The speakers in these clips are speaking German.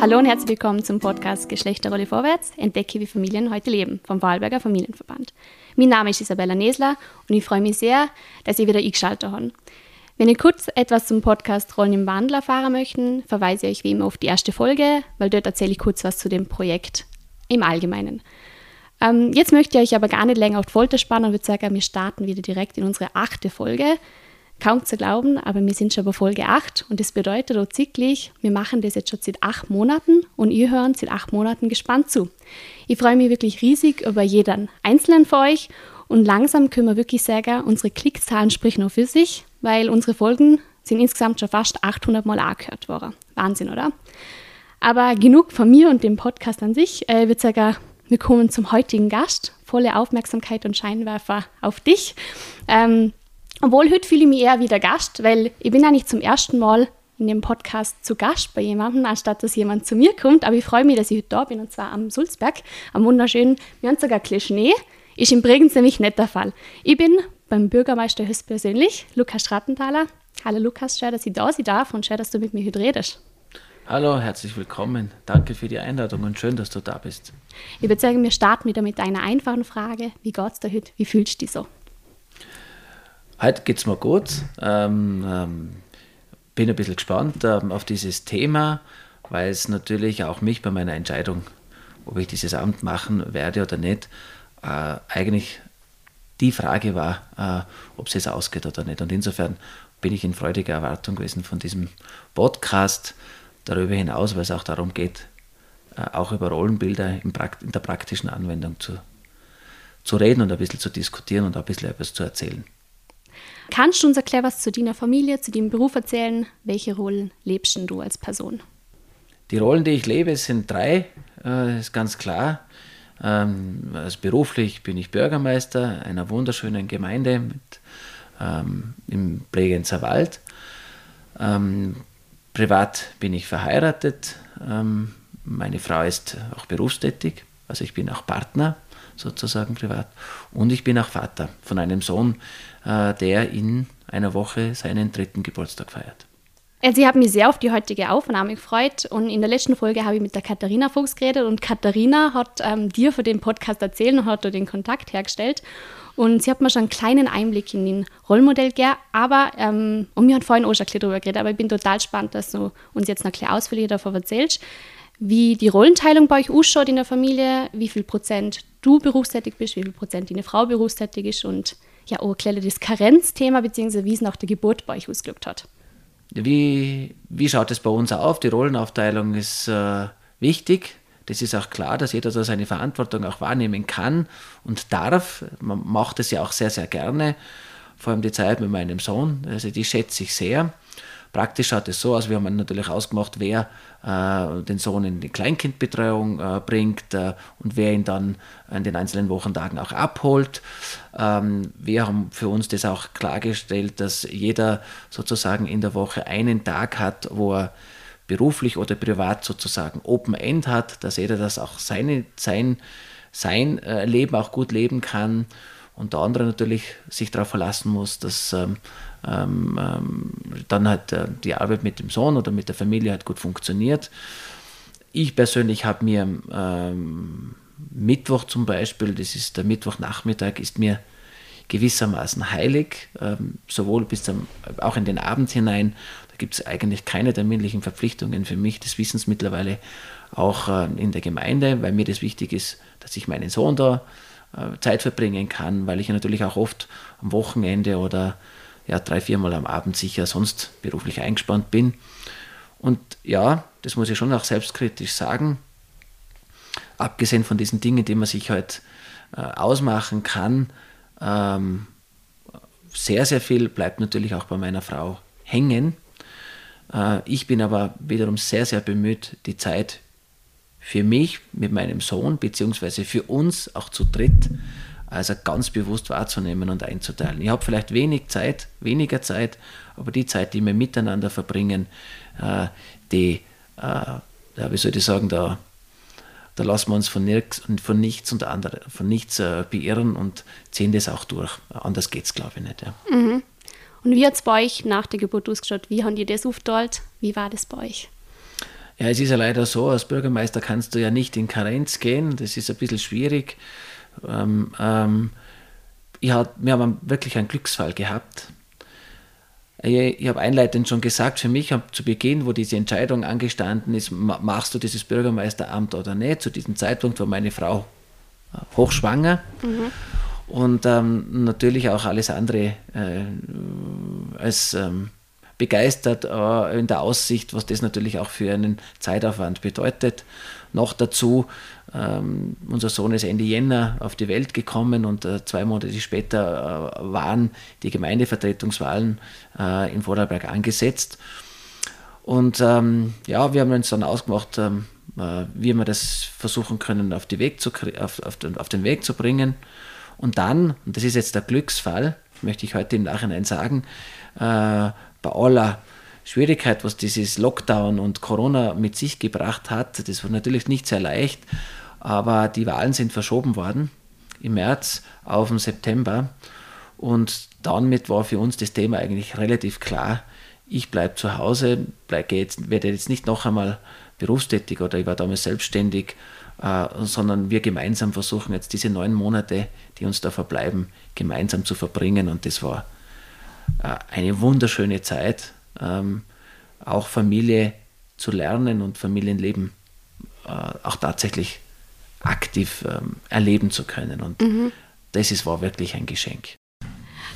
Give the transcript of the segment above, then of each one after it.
Hallo und herzlich willkommen zum Podcast Geschlechterrolle vorwärts, entdecke wie Familien heute leben vom Wahlberger Familienverband. Mein Name ist Isabella Nesler und ich freue mich sehr, dass ihr wieder eingeschaltet habt. Wenn ihr kurz etwas zum Podcast Rollen im Wandel erfahren möchten, verweise ich euch wie immer auf die erste Folge, weil dort erzähle ich kurz was zu dem Projekt im Allgemeinen. Ähm, jetzt möchte ich euch aber gar nicht länger auf die Folter spannen und würde sagen, wir starten wieder direkt in unsere achte Folge. Kaum zu glauben, aber wir sind schon bei Folge 8 und das bedeutet auch zicklich, wir machen das jetzt schon seit acht Monaten und ihr hören seit acht Monaten gespannt zu. Ich freue mich wirklich riesig über jeden einzelnen von euch und langsam können wir wirklich sagen, unsere Klickzahlen sprechen auch für sich, weil unsere Folgen sind insgesamt schon fast 800 Mal angehört worden. Wahnsinn, oder? Aber genug von mir und dem Podcast an sich. Ich würde sagen, wir kommen zum heutigen Gast. Volle Aufmerksamkeit und Scheinwerfer auf dich. Ähm, obwohl, heute fühle ich mich eher wie der Gast, weil ich bin eigentlich zum ersten Mal in dem Podcast zu Gast bei jemandem, anstatt dass jemand zu mir kommt. Aber ich freue mich, dass ich heute da bin, und zwar am Sulzberg, am wunderschönen, wir haben sogar ein bisschen Schnee. Ist in Bregenz nämlich nicht der Fall. Ich bin beim Bürgermeister höchstpersönlich, Lukas Strattenthaler. Hallo Lukas, schön, dass ich da sein darf und schön, dass du mit mir heute redest. Hallo, herzlich willkommen. Danke für die Einladung und schön, dass du da bist. Ich würde sagen, wir starten wieder mit einer einfachen Frage. Wie geht's dir heute? Wie fühlst du dich so? Heute geht es mir gut. Ähm, ähm, bin ein bisschen gespannt ähm, auf dieses Thema, weil es natürlich auch mich bei meiner Entscheidung, ob ich dieses Amt machen werde oder nicht, äh, eigentlich die Frage war, äh, ob es jetzt ausgeht oder nicht. Und insofern bin ich in freudiger Erwartung gewesen von diesem Podcast. Darüber hinaus, weil es auch darum geht, äh, auch über Rollenbilder in, in der praktischen Anwendung zu, zu reden und ein bisschen zu diskutieren und ein bisschen etwas zu erzählen. Kannst du uns erklären, was zu deiner Familie, zu deinem Beruf erzählen? Welche Rollen lebst du als Person? Die Rollen, die ich lebe, sind drei, äh, ist ganz klar. Ähm, also beruflich bin ich Bürgermeister einer wunderschönen Gemeinde mit, ähm, im Bregenzer Wald. Ähm, privat bin ich verheiratet. Ähm, meine Frau ist auch berufstätig, also ich bin auch Partner sozusagen privat. Und ich bin auch Vater von einem Sohn, äh, der in einer Woche seinen dritten Geburtstag feiert. Also ich habe mich sehr auf die heutige Aufnahme gefreut und in der letzten Folge habe ich mit der Katharina Fuchs geredet und Katharina hat ähm, dir für den Podcast erzählt und hat den Kontakt hergestellt und sie hat mir schon einen kleinen Einblick in den Rollmodell gegeben, aber, ähm, und wir haben vorhin auch schon ein darüber geredet, aber ich bin total gespannt, dass du uns jetzt noch ein bisschen ausführlicher davon erzählst, wie die Rollenteilung bei euch ausschaut in der Familie, wie viel Prozent du berufstätig bist, wie viel Prozent deine Frau berufstätig ist und ja auch ein das Karenzthema, beziehungsweise wie es nach der Geburt bei euch ausgelegt hat. Wie, wie schaut es bei uns auf? Die Rollenaufteilung ist äh, wichtig. Das ist auch klar, dass jeder da seine Verantwortung auch wahrnehmen kann und darf. Man macht es ja auch sehr, sehr gerne. Vor allem die Zeit mit meinem Sohn. Also die schätze ich sehr. Praktisch schaut es so aus, wir haben natürlich ausgemacht, wer den Sohn in die Kleinkindbetreuung äh, bringt äh, und wer ihn dann an den einzelnen Wochentagen auch abholt. Ähm, wir haben für uns das auch klargestellt, dass jeder sozusagen in der Woche einen Tag hat, wo er beruflich oder privat sozusagen Open End hat, dass jeder das auch seine, sein, sein äh, Leben auch gut leben kann und der andere natürlich sich darauf verlassen muss, dass ähm, ähm, dann halt äh, die Arbeit mit dem Sohn oder mit der Familie halt gut funktioniert. Ich persönlich habe mir ähm, Mittwoch zum Beispiel, das ist der Mittwochnachmittag, ist mir gewissermaßen heilig, ähm, sowohl bis zum, auch in den Abend hinein. Da gibt es eigentlich keine terminlichen Verpflichtungen für mich. Das wissen es mittlerweile auch äh, in der Gemeinde, weil mir das wichtig ist, dass ich meinen Sohn da äh, Zeit verbringen kann, weil ich natürlich auch oft am Wochenende oder ja, drei, viermal am Abend sicher sonst beruflich eingespannt bin. Und ja, das muss ich schon auch selbstkritisch sagen. Abgesehen von diesen Dingen, die man sich halt äh, ausmachen kann, ähm, sehr, sehr viel bleibt natürlich auch bei meiner Frau hängen. Äh, ich bin aber wiederum sehr, sehr bemüht, die Zeit für mich mit meinem Sohn, beziehungsweise für uns auch zu dritt, also ganz bewusst wahrzunehmen und einzuteilen. Ich habe vielleicht wenig Zeit, weniger Zeit, aber die Zeit, die wir miteinander verbringen, äh, die, äh, wie soll ich sagen, da, da lassen wir uns von, nirgends, von nichts und andere, von nichts äh, beirren und ziehen das auch durch. Anders geht es, glaube ich, nicht. Ja. Mhm. Und wie hat es bei euch nach der Geburt ausgeschaut? Wie haben die das aufgeteilt? Wie war das bei euch? Ja, es ist ja leider so, als Bürgermeister kannst du ja nicht in Karenz gehen, das ist ein bisschen schwierig. Ähm, ähm, ich hab, wir haben wirklich einen Glücksfall gehabt. Ich, ich habe einleitend schon gesagt, für mich zu Beginn, wo diese Entscheidung angestanden ist, machst du dieses Bürgermeisteramt oder nicht, zu diesem Zeitpunkt war meine Frau äh, hochschwanger. Mhm. Und ähm, natürlich auch alles andere äh, als ähm, begeistert äh, in der Aussicht, was das natürlich auch für einen Zeitaufwand bedeutet. Noch dazu, ähm, unser Sohn ist Ende Jänner auf die Welt gekommen und äh, zwei Monate später äh, waren die Gemeindevertretungswahlen äh, in Vorarlberg angesetzt. Und ähm, ja, wir haben uns dann ausgemacht, ähm, äh, wie wir das versuchen können, auf, zu, auf, auf, den, auf den Weg zu bringen. Und dann, und das ist jetzt der Glücksfall, möchte ich heute im Nachhinein sagen, äh, bei aller Schwierigkeit, was dieses Lockdown und Corona mit sich gebracht hat, das war natürlich nicht sehr leicht, aber die Wahlen sind verschoben worden im März auf den September und damit war für uns das Thema eigentlich relativ klar. Ich bleibe zu Hause, bleib, jetzt, werde jetzt nicht noch einmal berufstätig oder ich war damals selbstständig, äh, sondern wir gemeinsam versuchen jetzt diese neun Monate, die uns da verbleiben, gemeinsam zu verbringen und das war äh, eine wunderschöne Zeit, ähm, auch Familie zu lernen und Familienleben äh, auch tatsächlich aktiv ähm, erleben zu können. Und mhm. das ist, war wirklich ein Geschenk.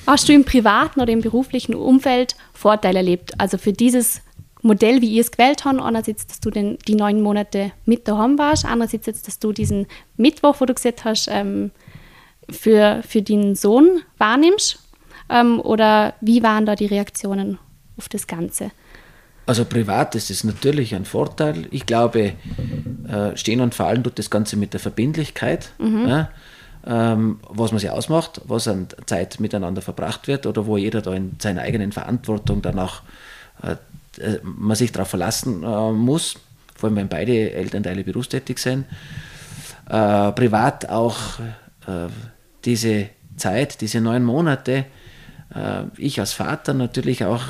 Hast du im privaten oder im beruflichen Umfeld Vorteile erlebt? Also für dieses Modell, wie ihr es gewählt habt, einerseits, dass du den, die neun Monate mit daheim warst, andererseits jetzt, dass du diesen Mittwoch, wo du gesagt hast, ähm, für, für den Sohn wahrnimmst ähm, oder wie waren da die Reaktionen auf das Ganze? Also privat ist es natürlich ein Vorteil. Ich glaube, äh, stehen und fallen tut das Ganze mit der Verbindlichkeit, mhm. ja, ähm, was man sich ausmacht, was an Zeit miteinander verbracht wird oder wo jeder da in seiner eigenen Verantwortung dann auch äh, äh man sich darauf verlassen äh, muss, vor allem wenn beide Elternteile berufstätig sind. Äh, privat auch diese Zeit, diese neun Monate, ich als Vater natürlich auch,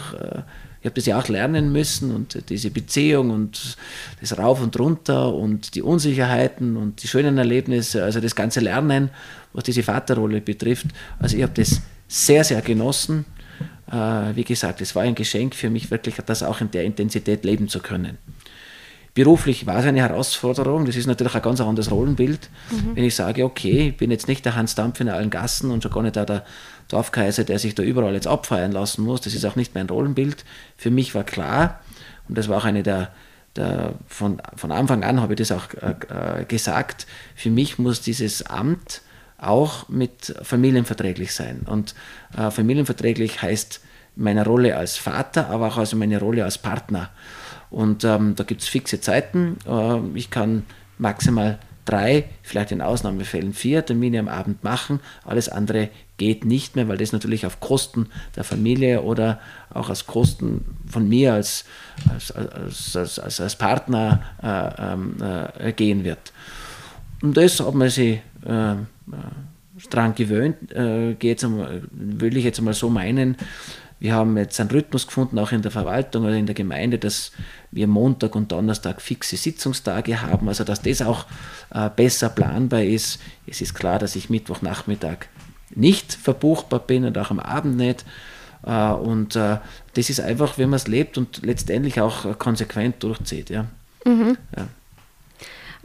ich habe das ja auch lernen müssen und diese Beziehung und das Rauf und Runter und die Unsicherheiten und die schönen Erlebnisse, also das ganze Lernen, was diese Vaterrolle betrifft. Also ich habe das sehr, sehr genossen. Äh, wie gesagt, es war ein Geschenk für mich wirklich, das auch in der Intensität leben zu können. Beruflich war es eine Herausforderung. Das ist natürlich ein ganz anderes Rollenbild. Mhm. Wenn ich sage, okay, ich bin jetzt nicht der Hans Dampf in allen Gassen und schon gar nicht der, der Dorfkaiser, der sich da überall jetzt abfeiern lassen muss. Das ist auch nicht mein Rollenbild. Für mich war klar, und das war auch eine der, der von, von Anfang an habe ich das auch äh, äh, gesagt, für mich muss dieses Amt auch mit familienverträglich sein. Und äh, familienverträglich heißt meine Rolle als Vater, aber auch also meine Rolle als Partner. Und ähm, da gibt es fixe Zeiten. Äh, ich kann maximal drei, vielleicht in Ausnahmefällen vier Termine am Abend machen. Alles andere geht nicht mehr, weil das natürlich auf Kosten der Familie oder auch aus Kosten von mir als, als, als, als, als Partner äh, ähm, äh, gehen wird. Und das hat man sich äh, äh dran gewöhnt, äh, will ich jetzt mal so meinen. Wir haben jetzt einen Rhythmus gefunden, auch in der Verwaltung oder in der Gemeinde, dass wir Montag und Donnerstag fixe Sitzungstage haben, also dass das auch äh, besser planbar ist. Es ist klar, dass ich Mittwochnachmittag nicht verbuchbar bin und auch am Abend nicht. Äh, und äh, das ist einfach, wenn man es lebt und letztendlich auch konsequent durchzieht. Ja. Mhm. ja.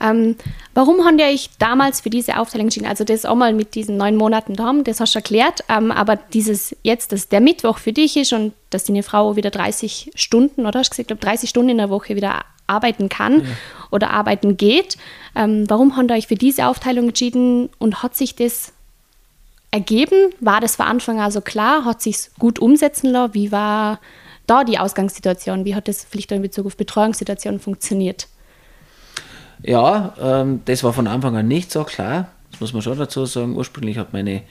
Ähm, warum haben ihr euch damals für diese Aufteilung entschieden? Also das auch mal mit diesen neun Monaten da haben, das hast du erklärt, ähm, aber dieses jetzt, dass der Mittwoch für dich ist und dass deine Frau wieder 30 Stunden, oder hast du gesagt, 30 Stunden in der Woche wieder arbeiten kann ja. oder arbeiten geht. Ähm, warum habt ihr euch für diese Aufteilung entschieden und hat sich das ergeben? War das von Anfang an so klar? Hat sich gut umsetzen lassen? Wie war da die Ausgangssituation? Wie hat das vielleicht in Bezug auf Betreuungssituationen funktioniert? Ja, ähm, das war von Anfang an nicht so klar. Das muss man schon dazu sagen. Ursprünglich hat meine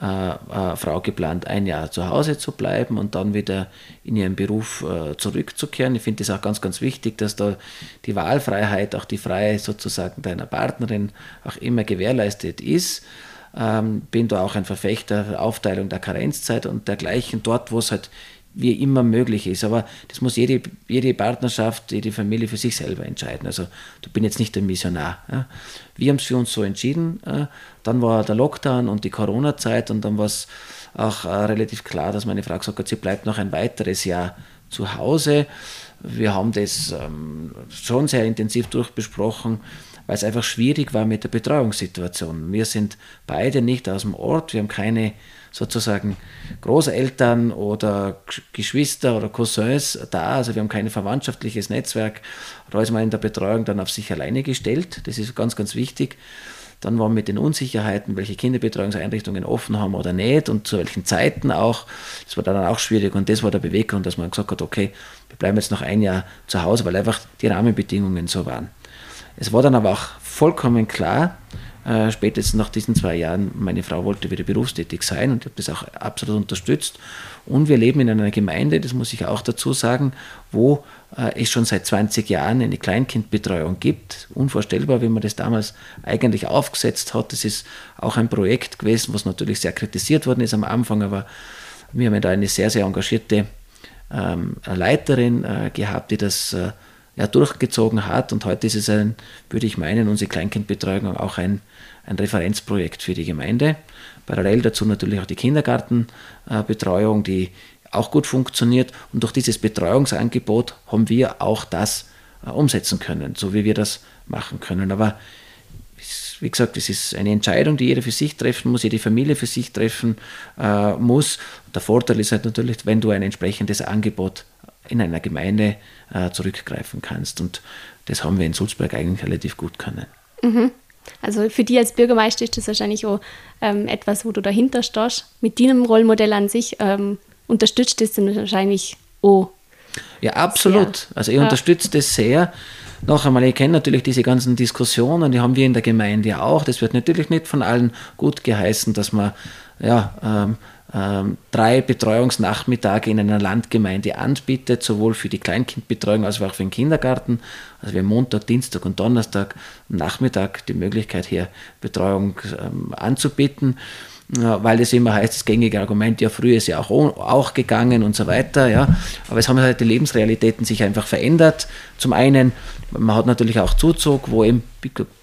äh, äh, Frau geplant, ein Jahr zu Hause zu bleiben und dann wieder in ihren Beruf äh, zurückzukehren. Ich finde es auch ganz, ganz wichtig, dass da die Wahlfreiheit, auch die Freiheit sozusagen deiner Partnerin auch immer gewährleistet ist. Ähm, bin da auch ein Verfechter der Aufteilung der Karenzzeit und dergleichen. Dort, wo es halt wie immer möglich ist. Aber das muss jede, jede Partnerschaft, jede Familie für sich selber entscheiden. Also du bin jetzt nicht der Missionar. Ja. Wir haben es für uns so entschieden. Dann war der Lockdown und die Corona-Zeit und dann war es auch äh, relativ klar, dass meine Frau gesagt hat, sie bleibt noch ein weiteres Jahr zu Hause. Wir haben das ähm, schon sehr intensiv durchbesprochen, weil es einfach schwierig war mit der Betreuungssituation. Wir sind beide nicht aus dem Ort, wir haben keine sozusagen Großeltern oder Geschwister oder Cousins da, also wir haben kein verwandtschaftliches Netzwerk. Da ist man in der Betreuung dann auf sich alleine gestellt, das ist ganz, ganz wichtig. Dann waren mit den Unsicherheiten, welche Kinderbetreuungseinrichtungen offen haben oder nicht und zu welchen Zeiten auch. Das war dann auch schwierig und das war der Beweggrund, dass man gesagt hat, okay, wir bleiben jetzt noch ein Jahr zu Hause, weil einfach die Rahmenbedingungen so waren. Es war dann aber auch vollkommen klar, äh, spätestens nach diesen zwei Jahren, meine Frau wollte wieder berufstätig sein und ich habe das auch absolut unterstützt. Und wir leben in einer Gemeinde, das muss ich auch dazu sagen, wo äh, es schon seit 20 Jahren eine Kleinkindbetreuung gibt. Unvorstellbar, wie man das damals eigentlich aufgesetzt hat. Das ist auch ein Projekt gewesen, was natürlich sehr kritisiert worden ist am Anfang, aber wir haben da eine sehr, sehr engagierte ähm, Leiterin äh, gehabt, die das ja, durchgezogen hat. Und heute ist es ein, würde ich meinen, unsere Kleinkindbetreuung auch ein, ein Referenzprojekt für die Gemeinde. Parallel dazu natürlich auch die Kindergartenbetreuung, die auch gut funktioniert. Und durch dieses Betreuungsangebot haben wir auch das äh, umsetzen können, so wie wir das machen können. Aber wie gesagt, es ist eine Entscheidung, die jeder für sich treffen muss, jede Familie für sich treffen äh, muss. Der Vorteil ist halt natürlich, wenn du ein entsprechendes Angebot in einer Gemeinde äh, zurückgreifen kannst. Und das haben wir in Sulzberg eigentlich relativ gut können. Mhm. Also für dich als Bürgermeister ist das wahrscheinlich auch ähm, etwas, wo du dahinter stehst. Mit deinem Rollmodell an sich ähm, unterstützt das dann wahrscheinlich auch. Ja, absolut. Sehr. Also ich ja. unterstütze das sehr. Noch einmal, ich kenne natürlich diese ganzen Diskussionen, die haben wir in der Gemeinde auch. Das wird natürlich nicht von allen gut geheißen, dass man ja, ähm, ähm, drei Betreuungsnachmittage in einer Landgemeinde anbietet, sowohl für die Kleinkindbetreuung als auch für den Kindergarten. Also wir haben Montag, Dienstag und Donnerstag Nachmittag die Möglichkeit, hier Betreuung ähm, anzubieten weil es immer heißt, das gängige Argument, ja, früher ist ja auch, auch gegangen und so weiter, ja. Aber es haben halt die Lebensrealitäten sich einfach verändert. Zum einen, man hat natürlich auch Zuzug, wo eben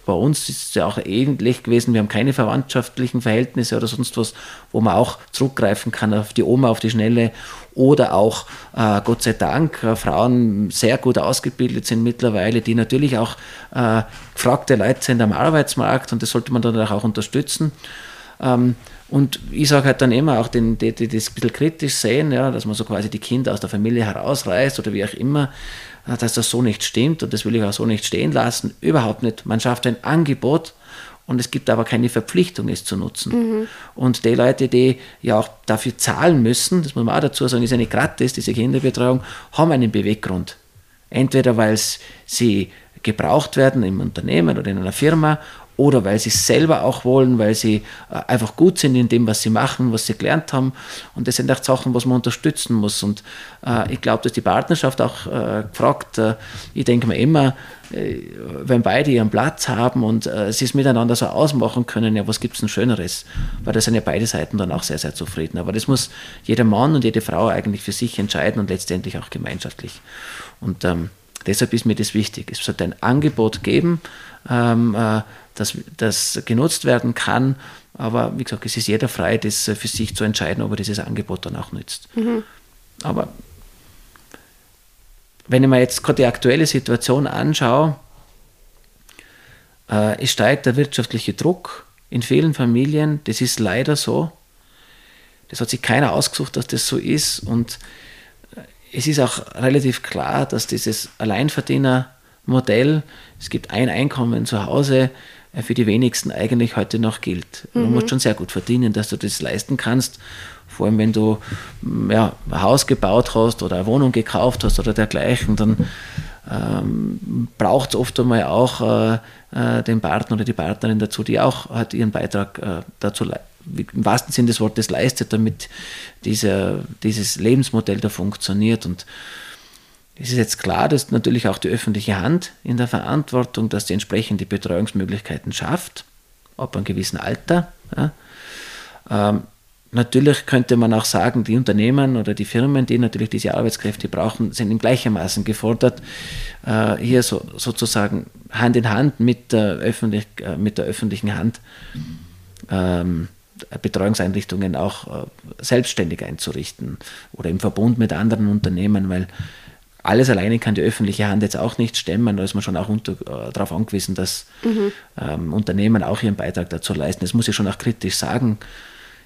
bei uns ist es ja auch ähnlich gewesen, wir haben keine verwandtschaftlichen Verhältnisse oder sonst was, wo man auch zurückgreifen kann auf die Oma, auf die Schnelle oder auch, äh, Gott sei Dank, äh, Frauen sehr gut ausgebildet sind mittlerweile, die natürlich auch äh, gefragte Leute sind am Arbeitsmarkt und das sollte man dann auch unterstützen. Ähm, und ich sage halt dann immer auch, den, die, die das ein bisschen kritisch sehen, ja, dass man so quasi die Kinder aus der Familie herausreißt oder wie auch immer, äh, dass das so nicht stimmt und das will ich auch so nicht stehen lassen. Überhaupt nicht. Man schafft ein Angebot und es gibt aber keine Verpflichtung, es zu nutzen. Mhm. Und die Leute, die ja auch dafür zahlen müssen, das muss man auch dazu sagen, ist ja nicht gratis, diese Kinderbetreuung, haben einen Beweggrund. Entweder weil sie gebraucht werden im Unternehmen oder in einer Firma oder weil sie es selber auch wollen, weil sie äh, einfach gut sind in dem, was sie machen, was sie gelernt haben. Und das sind auch Sachen, was man unterstützen muss. Und äh, ich glaube, dass die Partnerschaft auch äh, gefragt, äh, ich denke mir immer, äh, wenn beide ihren Platz haben und äh, sie es miteinander so ausmachen können, ja, was gibt es denn Schöneres? Weil da sind ja beide Seiten dann auch sehr, sehr zufrieden. Aber das muss jeder Mann und jede Frau eigentlich für sich entscheiden und letztendlich auch gemeinschaftlich. Und ähm, deshalb ist mir das wichtig. Es sollte ein Angebot geben, ähm, äh, das, das genutzt werden kann. Aber wie gesagt, es ist jeder frei, das für sich zu entscheiden, ob er dieses Angebot dann auch nützt. Mhm. Aber wenn ich mir jetzt gerade die aktuelle Situation anschaue, äh, es steigt der wirtschaftliche Druck in vielen Familien. Das ist leider so. Das hat sich keiner ausgesucht, dass das so ist. Und äh, es ist auch relativ klar, dass dieses Alleinverdienermodell, es gibt ein Einkommen zu Hause, äh, für die wenigsten eigentlich heute noch gilt. Mhm. Du musst schon sehr gut verdienen, dass du das leisten kannst. Vor allem, wenn du mm, ja, ein Haus gebaut hast oder eine Wohnung gekauft hast oder dergleichen, dann ähm, braucht es oft einmal auch äh, äh, den Partner oder die Partnerin dazu, die auch halt ihren Beitrag äh, dazu im wahrsten Sinne des Wortes leistet, damit dieser, dieses Lebensmodell da funktioniert. Und es ist jetzt klar, dass natürlich auch die öffentliche Hand in der Verantwortung, dass die entsprechende Betreuungsmöglichkeiten schafft, ab einem gewissen Alter. Ja. Ähm, natürlich könnte man auch sagen, die Unternehmen oder die Firmen, die natürlich diese Arbeitskräfte brauchen, sind in gleichermaßen gefordert, äh, hier so, sozusagen Hand in Hand mit der, öffentlich, äh, mit der öffentlichen Hand ähm, Betreuungseinrichtungen auch äh, selbstständig einzurichten oder im Verbund mit anderen Unternehmen, weil alles alleine kann die öffentliche Hand jetzt auch nicht stemmen. Da ist man schon auch unter, äh, darauf angewiesen, dass mhm. ähm, Unternehmen auch ihren Beitrag dazu leisten. Das muss ich schon auch kritisch sagen.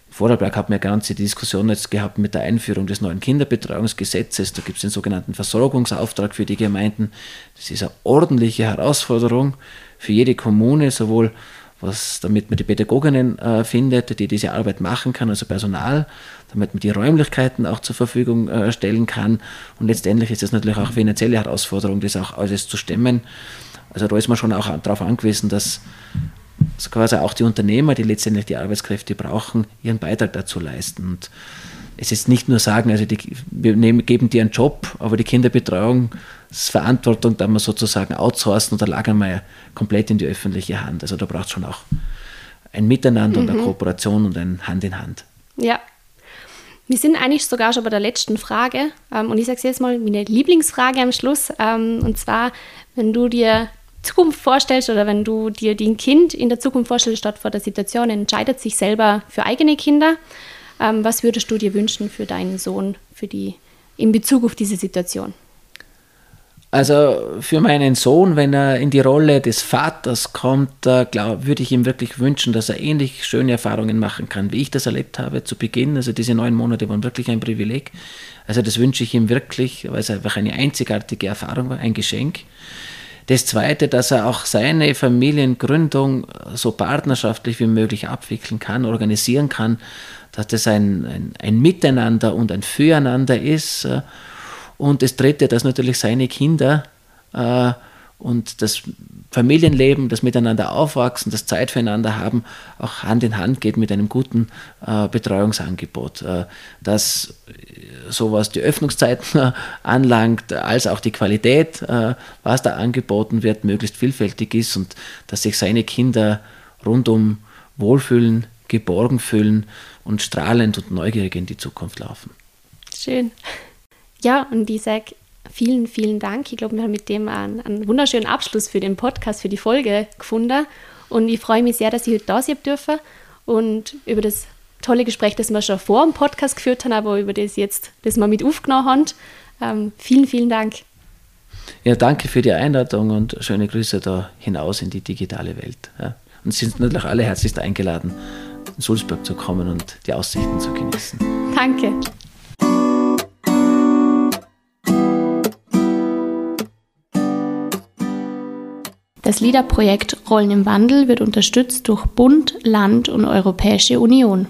Vorarlberg hat mir eine ganze Diskussion jetzt gehabt mit der Einführung des neuen Kinderbetreuungsgesetzes. Da gibt es den sogenannten Versorgungsauftrag für die Gemeinden. Das ist eine ordentliche Herausforderung für jede Kommune, sowohl was, damit man die Pädagoginnen äh, findet, die diese Arbeit machen kann, also Personal, damit man die Räumlichkeiten auch zur Verfügung äh, stellen kann. Und letztendlich ist es natürlich auch eine finanzielle Herausforderung, das auch alles zu stemmen. Also da ist man schon auch darauf angewiesen, dass also quasi auch die Unternehmer, die letztendlich die Arbeitskräfte brauchen, ihren Beitrag dazu leisten. Und es ist nicht nur sagen, also die, wir nehmen, geben dir einen Job, aber die Kinderbetreuung, ist Verantwortung, da wir sozusagen outsourcen oder lagern wir komplett in die öffentliche Hand. Also da braucht es schon auch ein Miteinander mhm. und eine mhm. Kooperation und ein Hand in Hand. Ja. Wir sind eigentlich sogar schon bei der letzten Frage. Ähm, und ich sage es jetzt mal, meine Lieblingsfrage am Schluss. Ähm, und zwar, wenn du dir Zukunft vorstellst oder wenn du dir dein Kind in der Zukunft vorstellst, statt vor der Situation, entscheidet sich selber für eigene Kinder. Ähm, was würdest du dir wünschen für deinen Sohn, für die, in Bezug auf diese Situation? Also für meinen Sohn, wenn er in die Rolle des Vaters kommt, glaub, würde ich ihm wirklich wünschen, dass er ähnlich schöne Erfahrungen machen kann, wie ich das erlebt habe zu Beginn. Also diese neun Monate waren wirklich ein Privileg. Also das wünsche ich ihm wirklich, weil es einfach eine einzigartige Erfahrung war, ein Geschenk. Das Zweite, dass er auch seine Familiengründung so partnerschaftlich wie möglich abwickeln kann, organisieren kann, dass das ein, ein, ein Miteinander und ein Füreinander ist. Und das Dritte, dass natürlich seine Kinder äh, und das Familienleben, das Miteinander aufwachsen, das Zeit füreinander haben, auch Hand in Hand geht mit einem guten äh, Betreuungsangebot. Äh, dass sowas die Öffnungszeiten anlangt, als auch die Qualität, äh, was da angeboten wird, möglichst vielfältig ist und dass sich seine Kinder rundum wohlfühlen, geborgen fühlen und strahlend und neugierig in die Zukunft laufen. Schön. Ja, und sage vielen, vielen Dank. Ich glaube, wir haben mit dem einen, einen, wunderschönen Abschluss für den Podcast, für die Folge gefunden. Und ich freue mich sehr, dass ich heute da sein dürfen und über das tolle Gespräch, das wir schon vor dem Podcast geführt haben, aber über das jetzt, das wir mit aufgenommen haben. Ähm, vielen, vielen Dank. Ja, danke für die Einladung und schöne Grüße da hinaus in die digitale Welt. Ja. Und Sie sind natürlich alle herzlichst eingeladen, in Sulzburg zu kommen und die Aussichten zu genießen. Danke. Das LIDA-Projekt Rollen im Wandel wird unterstützt durch Bund, Land und Europäische Union.